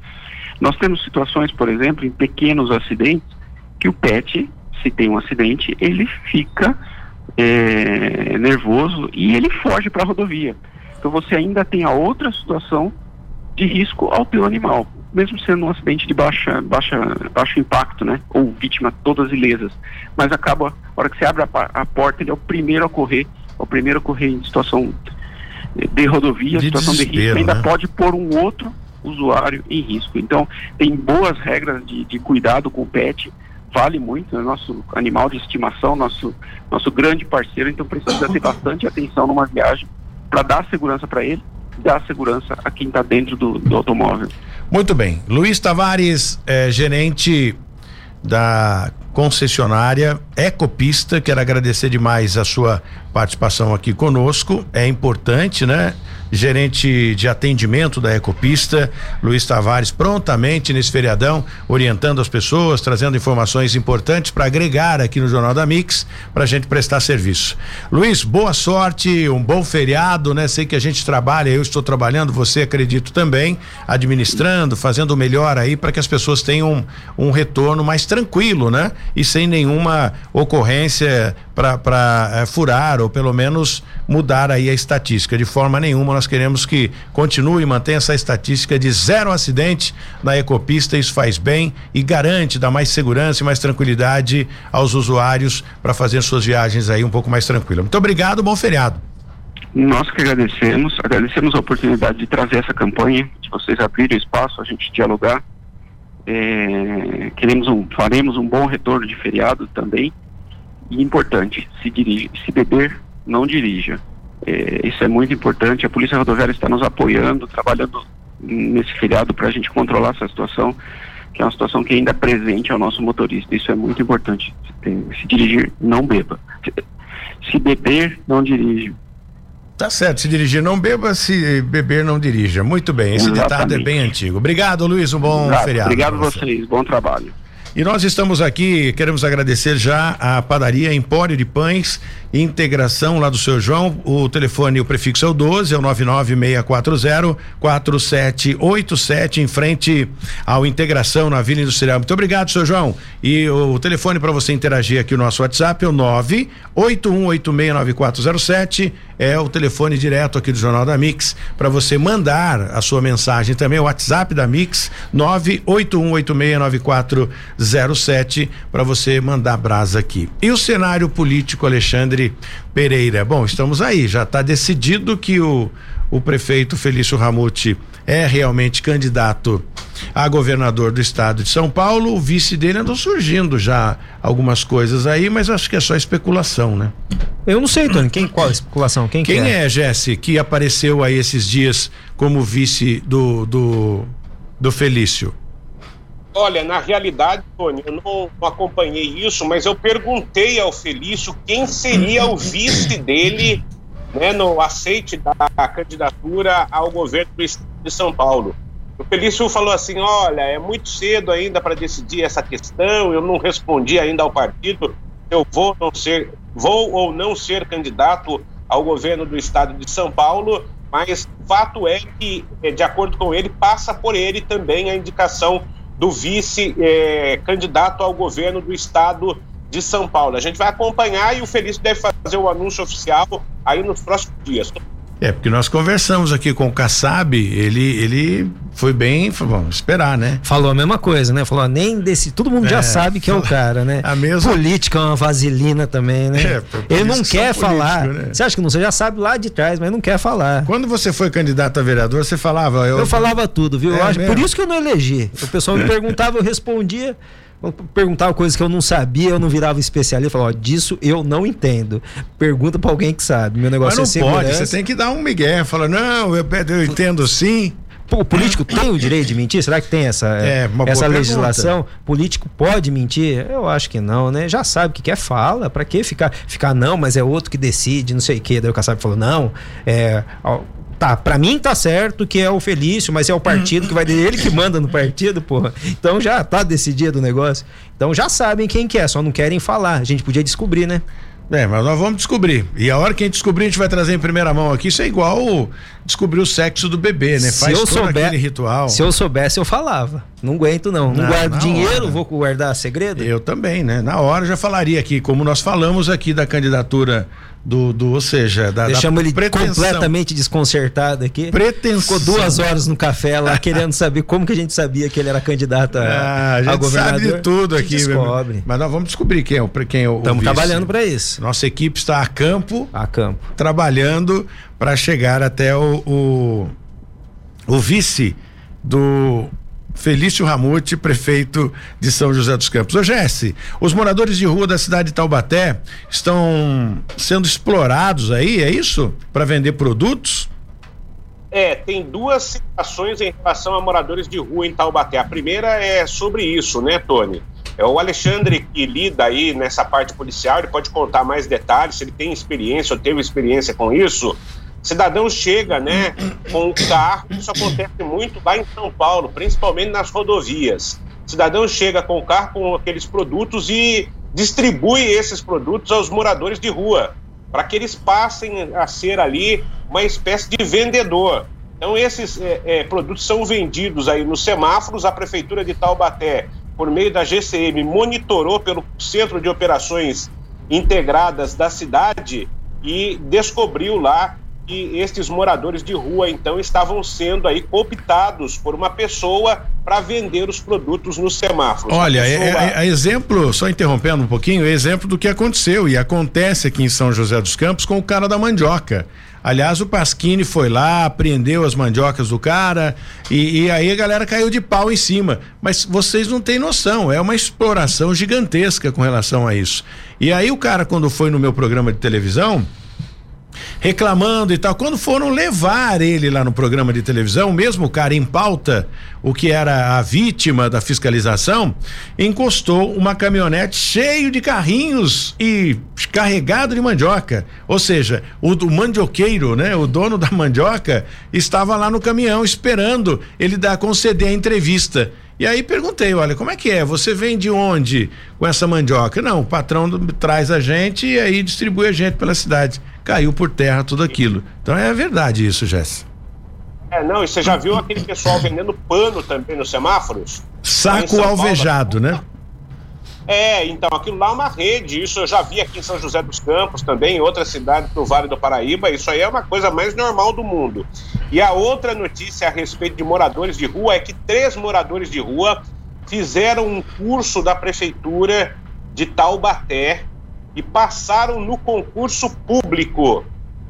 Speaker 5: Nós temos situações, por exemplo, em pequenos acidentes, que o pet, se tem um acidente, ele fica é, nervoso e ele foge para a rodovia. Então você ainda tem a outra situação de risco ao teu animal, mesmo sendo um acidente de baixa, baixa, baixo impacto, né? Ou vítima todas ilesas. Mas acaba, a hora que você abre a, a porta, ele é o primeiro a correr, é o primeiro a correr em situação de rodovia, de situação de risco, ainda né? pode pôr um outro usuário em risco. Então, tem boas regras de, de cuidado com o pet, vale muito, é nosso animal de estimação, nosso, nosso grande parceiro, então precisa ter bastante atenção numa viagem para dar segurança para ele, dar segurança a quem está dentro do, do, automóvel.
Speaker 2: Muito bem. Luiz Tavares, é, gerente da concessionária Ecopista, quero agradecer demais a sua participação aqui conosco. É importante, né? gerente de atendimento da Ecopista, Luiz Tavares, prontamente nesse feriadão, orientando as pessoas, trazendo informações importantes para agregar aqui no Jornal da Mix, para a gente prestar serviço. Luiz, boa sorte, um bom feriado, né? Sei que a gente trabalha, eu estou trabalhando, você acredito também, administrando, fazendo o melhor aí para que as pessoas tenham um, um retorno mais tranquilo, né? E sem nenhuma ocorrência para é, furar ou pelo menos mudar aí a estatística. De forma nenhuma, nós queremos que continue e mantenha essa estatística de zero acidente na ecopista. Isso faz bem e garante, dá mais segurança e mais tranquilidade aos usuários para fazer suas viagens aí um pouco mais tranquila. Muito obrigado, bom feriado.
Speaker 5: Nós que agradecemos, agradecemos a oportunidade de trazer essa campanha, de vocês abrirem espaço, a gente dialogar. É, queremos um, faremos um bom retorno de feriado também e importante, se, dirige, se beber, não dirija. É, isso é muito importante. A Polícia Rodoviária está nos apoiando, trabalhando nesse feriado para a gente controlar essa situação, que é uma situação que ainda é presente ao nosso motorista. Isso é muito importante. Se, se dirigir, não beba. Se beber, não dirija.
Speaker 2: Tá certo, se dirigir não beba, se beber não dirija. Muito bem, esse Exatamente. ditado é bem antigo. Obrigado, Luiz, um bom Exato. feriado.
Speaker 5: Obrigado a vocês, bom trabalho.
Speaker 2: E nós estamos aqui, queremos agradecer já a padaria Empório de Pães, integração lá do seu João. O telefone, o prefixo é o 12, é o 99640 4787, em frente ao Integração na Vila Industrial. Muito obrigado, seu João. E o telefone para você interagir aqui, o nosso WhatsApp é o 981869407 é o telefone direto aqui do Jornal da Mix para você mandar a sua mensagem também, o WhatsApp da Mix 981869407 para você mandar brasa aqui. E o cenário político Alexandre Pereira. Bom, estamos aí, já está decidido que o o prefeito Felício Ramute é realmente candidato a governador do estado de São Paulo, o vice dele andou surgindo já algumas coisas aí, mas acho que é só especulação, né?
Speaker 3: Eu não sei, Tony, quem qual a especulação? Quem,
Speaker 2: quem
Speaker 3: que
Speaker 2: é, é Jesse, que apareceu aí esses dias como vice do do, do Felício?
Speaker 4: Olha, na realidade, Tony, eu não, acompanhei isso, mas eu perguntei ao Felício quem seria o vice dele né, no aceite da candidatura ao governo do Estado de São Paulo. O Felício falou assim: olha, é muito cedo ainda para decidir essa questão, eu não respondi ainda ao partido eu vou, não ser, vou ou não ser candidato ao governo do Estado de São Paulo, mas fato é que, é, de acordo com ele, passa por ele também a indicação do vice-candidato é, ao governo do Estado de São Paulo. A gente vai acompanhar e o Felício deve fazer o anúncio oficial aí nos próximos dias.
Speaker 2: É, porque nós conversamos aqui com o Kassab, ele, ele foi bem, vamos esperar, né?
Speaker 3: Falou a mesma coisa, né? Falou, nem desse, todo mundo é, já sabe que é o cara, né?
Speaker 2: A mesma...
Speaker 3: Política é uma vaselina também, né? É, ele não quer falar. Né? Você acha que não, você já sabe lá de trás, mas não quer falar.
Speaker 2: Quando você foi candidato a vereador, você falava...
Speaker 3: Eu, eu falava tudo, viu? É, acho, por isso que eu não elegi. O pessoal me <laughs> perguntava, eu respondia perguntava coisas que eu não sabia, eu não virava especialista, falava, ó, disso eu não entendo. Pergunta para alguém que sabe. Meu negócio
Speaker 2: Mas
Speaker 3: não
Speaker 2: é pode, você tem que dar um migué, fala, não, eu, eu entendo sim.
Speaker 3: o político tem o direito de mentir? Será que tem essa, é, essa legislação? Pergunta. Político pode mentir? Eu acho que não, né? Já sabe o que quer, fala. Para que ficar, ficar não, mas é outro que decide, não sei o quê. Daí o Kassab falou: não, é, Tá, pra mim tá certo que é o Felício, mas é o partido que vai ele que manda no partido, porra. Então já tá decidido o negócio. Então já sabem quem que é, só não querem falar. A gente podia descobrir, né?
Speaker 2: É, mas nós vamos descobrir. E a hora que a gente descobrir, a gente vai trazer em primeira mão aqui. Isso é igual descobrir o sexo do bebê, né?
Speaker 3: Se Faz eu souber, aquele ritual. Se eu soubesse, eu falava. Não aguento, não. Não, não guardo dinheiro, hora. vou guardar segredo?
Speaker 2: Eu também, né? Na hora eu já falaria aqui, como nós falamos aqui da candidatura do, do ou seja, da,
Speaker 3: Deixamos da ele pretensão. completamente desconcertado aqui.
Speaker 2: Pretensão.
Speaker 3: Ficou duas horas no café lá querendo saber como que a gente sabia que ele era candidato a, ah, a, gente a governador.
Speaker 2: sabe de tudo aqui.
Speaker 3: Descobre.
Speaker 2: Mas nós vamos descobrir quem é o quem é o
Speaker 3: Estamos trabalhando para isso.
Speaker 2: Nossa equipe está a campo.
Speaker 3: A campo.
Speaker 2: Trabalhando para chegar até o, o, o vice do Felício Ramute, prefeito de São José dos Campos. Ô Jesse, os moradores de rua da cidade de Taubaté estão sendo explorados aí, é isso? Para vender produtos?
Speaker 4: É, tem duas situações em relação a moradores de rua em Taubaté. A primeira é sobre isso, né, Tony? É o Alexandre que lida aí nessa parte policial, ele pode contar mais detalhes, se ele tem experiência ou teve experiência com isso. Cidadão chega, né, com o carro, isso acontece muito lá em São Paulo, principalmente nas rodovias. Cidadão chega com o carro com aqueles produtos e distribui esses produtos aos moradores de rua, para que eles passem a ser ali uma espécie de vendedor. Então, esses é, é, produtos são vendidos aí nos semáforos. A Prefeitura de Taubaté, por meio da GCM, monitorou pelo Centro de Operações Integradas da cidade e descobriu lá que estes moradores de rua então estavam sendo aí cooptados por uma pessoa para vender os produtos nos semáforos.
Speaker 2: Olha, é, é, é, exemplo, só interrompendo um pouquinho, é exemplo do que aconteceu e acontece aqui em São José dos Campos com o cara da mandioca. Aliás, o Pasquini foi lá, prendeu as mandiocas do cara e, e, aí a galera caiu de pau em cima. Mas vocês não têm noção, é uma exploração gigantesca com relação a isso. E aí o cara, quando foi no meu programa de televisão, reclamando e tal. Quando foram levar ele lá no programa de televisão, mesmo o cara em pauta, o que era a vítima da fiscalização, encostou uma caminhonete cheio de carrinhos e carregado de mandioca. Ou seja, o, o mandioqueiro, né, o dono da mandioca, estava lá no caminhão esperando ele dar conceder a entrevista. E aí perguntei, olha, como é que é? Você vem de onde com essa mandioca? Não, o patrão traz a gente e aí distribui a gente pela cidade caiu por terra tudo aquilo. Então é verdade isso, Jéssica.
Speaker 4: É, não, e você já viu aquele pessoal vendendo pano também nos semáforos?
Speaker 2: Saco alvejado, Paulo, né?
Speaker 4: É, então, aquilo lá é uma rede, isso eu já vi aqui em São José dos Campos também, em outras cidades do Vale do Paraíba, isso aí é uma coisa mais normal do mundo. E a outra notícia a respeito de moradores de rua é que três moradores de rua fizeram um curso da prefeitura de Taubaté e passaram no concurso público.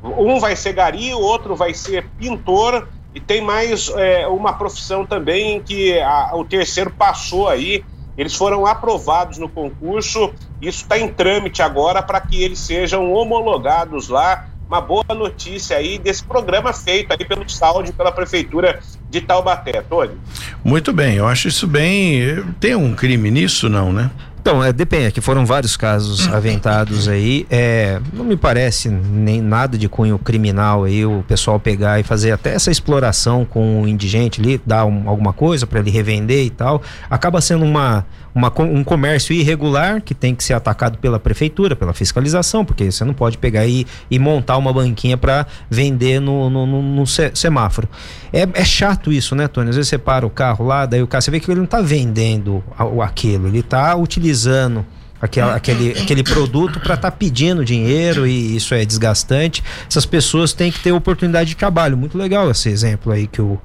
Speaker 4: Um vai ser gari, o outro vai ser pintor e tem mais é, uma profissão também que a, o terceiro passou aí. Eles foram aprovados no concurso, isso está em trâmite agora para que eles sejam homologados lá. Uma boa notícia aí desse programa feito aí pelo Saúde, pela Prefeitura de Taubaté, Tony.
Speaker 2: Muito bem, eu acho isso bem. Tem um crime nisso, não, né?
Speaker 3: Então, é, depende, é que foram vários casos uhum. aventados aí. É, não me parece nem nada de cunho criminal aí o pessoal pegar e fazer até essa exploração com o indigente ali, dar um, alguma coisa para ele revender e tal. Acaba sendo uma, uma, um comércio irregular que tem que ser atacado pela prefeitura, pela fiscalização, porque você não pode pegar e, e montar uma banquinha para vender no, no, no, no semáforo. É, é, chato isso, né, Tony? Às vezes você para o carro lá, daí o cara, você vê que ele não está vendendo aquilo, ele está utilizando aquela, aquele, aquele produto para estar tá pedindo dinheiro e isso é desgastante. Essas pessoas têm que ter oportunidade de trabalho. Muito legal esse exemplo aí que o,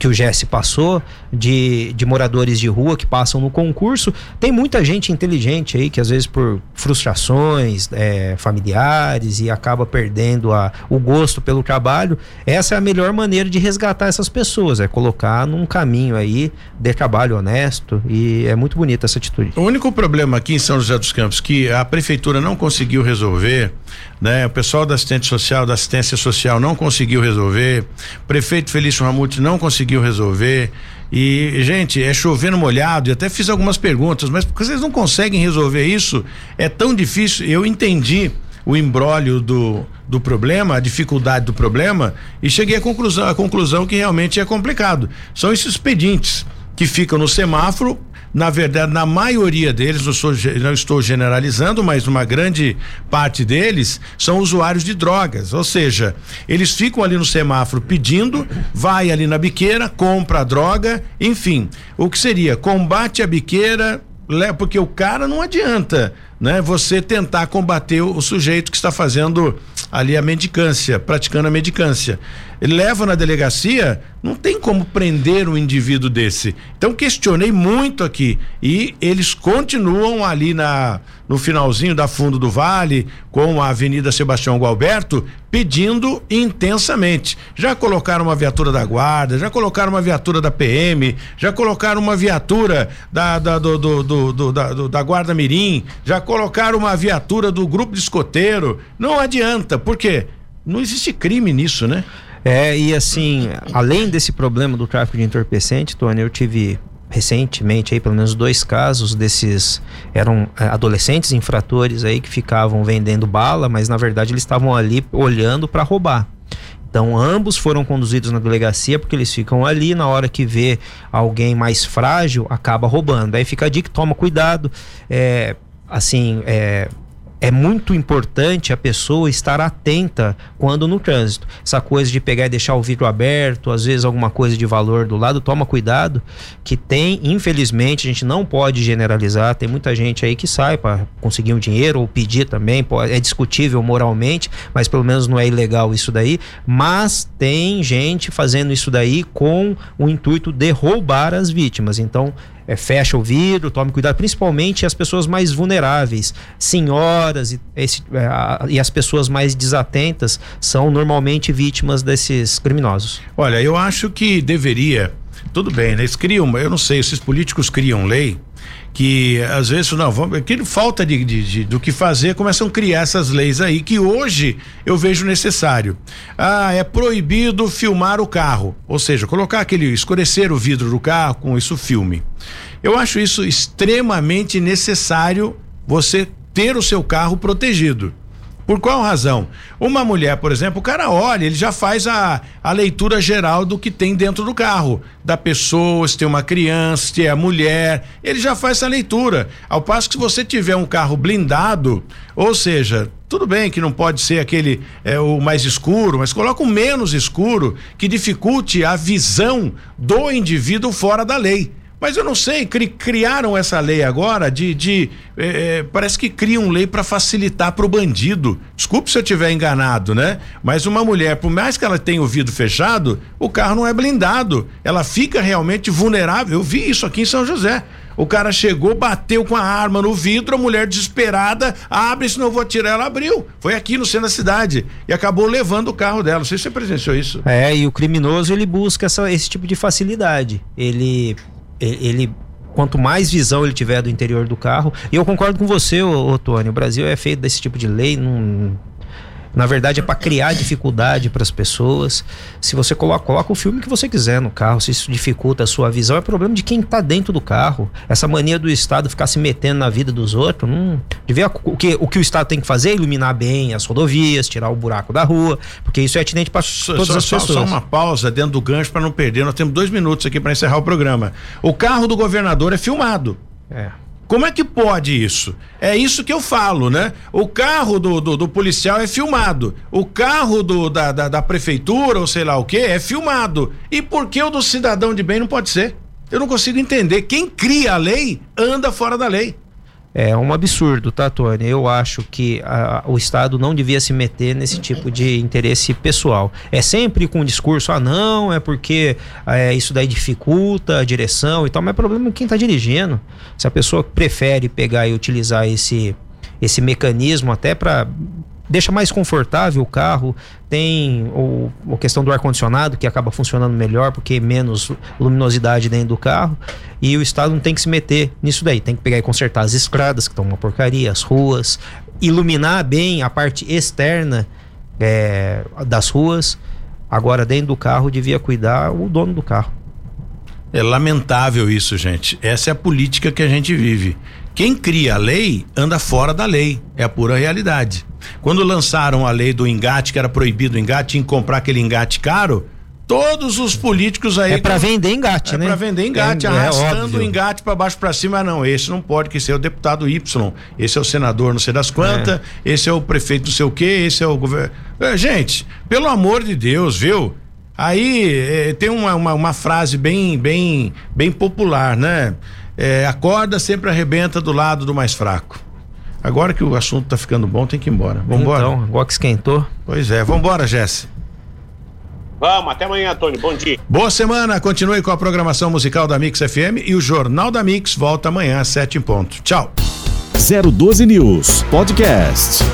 Speaker 3: que o Jesse passou, de, de moradores de rua que passam no concurso. Tem muita gente inteligente aí que às vezes por frustrações é, familiares e acaba perdendo a, o gosto pelo trabalho. Essa é a melhor maneira de resgatar essas pessoas, é colocar num caminho aí de trabalho honesto e é muito bonita essa atitude.
Speaker 2: O único problema aqui em São José dos Campos que a prefeitura não conseguiu resolver, né? O pessoal da assistente social, da assistência social não conseguiu resolver, prefeito Felício Ramute não conseguiu resolver. E, gente, é chovendo molhado, e até fiz algumas perguntas, mas porque vocês não conseguem resolver isso? É tão difícil. Eu entendi o embrólio do, do problema, a dificuldade do problema, e cheguei à conclusão, à conclusão que realmente é complicado. São esses pedintes que ficam no semáforo na verdade, na maioria deles, não, sou, não estou generalizando, mas uma grande parte deles são usuários de drogas. Ou seja, eles ficam ali no semáforo pedindo, vai ali na biqueira, compra a droga, enfim. O que seria? Combate a biqueira, porque o cara não adianta, né? Você tentar combater o, o sujeito que está fazendo ali a mendicância, praticando a mendicância. Leva na delegacia, não tem como prender um indivíduo desse. Então questionei muito aqui e eles continuam ali na no finalzinho da Fundo do Vale com a Avenida Sebastião Gualberto pedindo intensamente. Já colocaram uma viatura da guarda, já colocaram uma viatura da PM, já colocaram uma viatura da da do, do, do, do da, da guarda Mirim, já colocaram uma viatura do grupo de escoteiro. Não adianta, porque não existe crime nisso, né?
Speaker 3: É, e assim, além desse problema do tráfico de entorpecente, Tony, eu tive recentemente aí pelo menos dois casos desses eram é, adolescentes infratores aí que ficavam vendendo bala, mas na verdade eles estavam ali olhando para roubar. Então, ambos foram conduzidos na delegacia porque eles ficam ali, na hora que vê alguém mais frágil, acaba roubando. Aí fica a dica, toma cuidado. É, assim, é, é muito importante a pessoa estar atenta quando no trânsito. Essa coisa de pegar e deixar o vidro aberto, às vezes alguma coisa de valor do lado, toma cuidado, que tem, infelizmente, a gente não pode generalizar, tem muita gente aí que sai para conseguir um dinheiro ou pedir também, é discutível moralmente, mas pelo menos não é ilegal isso daí, mas tem gente fazendo isso daí com o intuito de roubar as vítimas. Então, é, fecha o vidro, tome cuidado, principalmente as pessoas mais vulneráveis, senhoras e, esse, é, a, e as pessoas mais desatentas são normalmente vítimas desses criminosos.
Speaker 2: Olha, eu acho que deveria, tudo bem, né? eles criam, eu não sei, esses políticos criam lei que às vezes não, vamos, que falta de, de, de, do que fazer, começam a criar essas leis aí que hoje eu vejo necessário. Ah, é proibido filmar o carro, ou seja, colocar aquele escurecer o vidro do carro com isso filme. Eu acho isso extremamente necessário você ter o seu carro protegido. Por qual razão? Uma mulher, por exemplo, o cara olha, ele já faz a, a leitura geral do que tem dentro do carro. Da pessoa, se tem uma criança, se é mulher, ele já faz essa leitura. Ao passo que se você tiver um carro blindado, ou seja, tudo bem que não pode ser aquele é, o mais escuro, mas coloca o menos escuro que dificulte a visão do indivíduo fora da lei. Mas eu não sei, cri, criaram essa lei agora de. de é, parece que criam lei para facilitar para o bandido. Desculpe se eu estiver enganado, né? Mas uma mulher, por mais que ela tenha o vidro fechado, o carro não é blindado. Ela fica realmente vulnerável. Eu vi isso aqui em São José. O cara chegou, bateu com a arma no vidro, a mulher desesperada, abre, senão eu vou tirar. Ela abriu. Foi aqui no centro da cidade. E acabou levando o carro dela. Não sei se você presenciou isso.
Speaker 3: É, e o criminoso ele busca essa, esse tipo de facilidade. Ele ele quanto mais visão ele tiver do interior do carro. E eu concordo com você, ô, ô Tony. O Brasil é feito desse tipo de lei, não, na verdade é para criar dificuldade para as pessoas. Se você coloca, coloca o filme que você quiser no carro, se isso dificulta a sua visão, é problema de quem está dentro do carro. Essa mania do Estado ficar se metendo na vida dos outros, não. Devia, o, que, o que o Estado tem que fazer é iluminar bem as rodovias, tirar o buraco da rua, porque isso é atinente para todas
Speaker 2: só,
Speaker 3: as pessoas.
Speaker 2: Só uma pausa dentro do gancho para não perder. Nós temos dois minutos aqui para encerrar o programa. O carro do governador é filmado. É. Como é que pode isso? É isso que eu falo, né? O carro do, do, do policial é filmado. O carro do, da, da, da, prefeitura, ou sei lá o que, é filmado. E por que o do cidadão de bem não pode ser? Eu não consigo entender. Quem cria a lei anda fora da lei.
Speaker 3: É um absurdo, tá, Tony? Eu acho que a, o Estado não devia se meter nesse tipo de interesse pessoal. É sempre com o discurso, ah, não, é porque é, isso daí dificulta a direção e tal, mas é problema quem está dirigindo. Se a pessoa prefere pegar e utilizar esse, esse mecanismo até para deixa mais confortável o carro, tem o, a questão do ar-condicionado que acaba funcionando melhor porque menos luminosidade dentro do carro e o Estado não tem que se meter nisso daí, tem que pegar e consertar as estradas que estão uma porcaria, as ruas, iluminar bem a parte externa é, das ruas. Agora, dentro do carro, devia cuidar o dono do carro.
Speaker 2: É lamentável isso, gente. Essa é a política que a gente vive. Quem cria a lei anda fora da lei. É a pura realidade. Quando lançaram a lei do engate, que era proibido o engate, em comprar aquele engate caro, todos os políticos aí.
Speaker 3: É para vender engate,
Speaker 2: é
Speaker 3: né?
Speaker 2: É para vender engate, é, arrastando o engate para baixo para cima. Não, esse não pode, que esse é o deputado Y, esse é o senador não sei das quantas, é. esse é o prefeito não sei o quê, esse é o governo. É, gente, pelo amor de Deus, viu? Aí é, tem uma, uma, uma, frase bem, bem, bem popular, né? É, a corda sempre arrebenta do lado do mais fraco. Agora que o assunto tá ficando bom, tem que ir embora. Vambora.
Speaker 3: Então, agora que esquentou.
Speaker 2: Pois é, vambora, Jesse.
Speaker 4: Vamos, até amanhã, Tony. Bom dia.
Speaker 2: Boa semana. Continue com a programação musical da Mix FM e o Jornal da Mix volta amanhã às sete em ponto. Tchau.
Speaker 1: 012 News Podcast.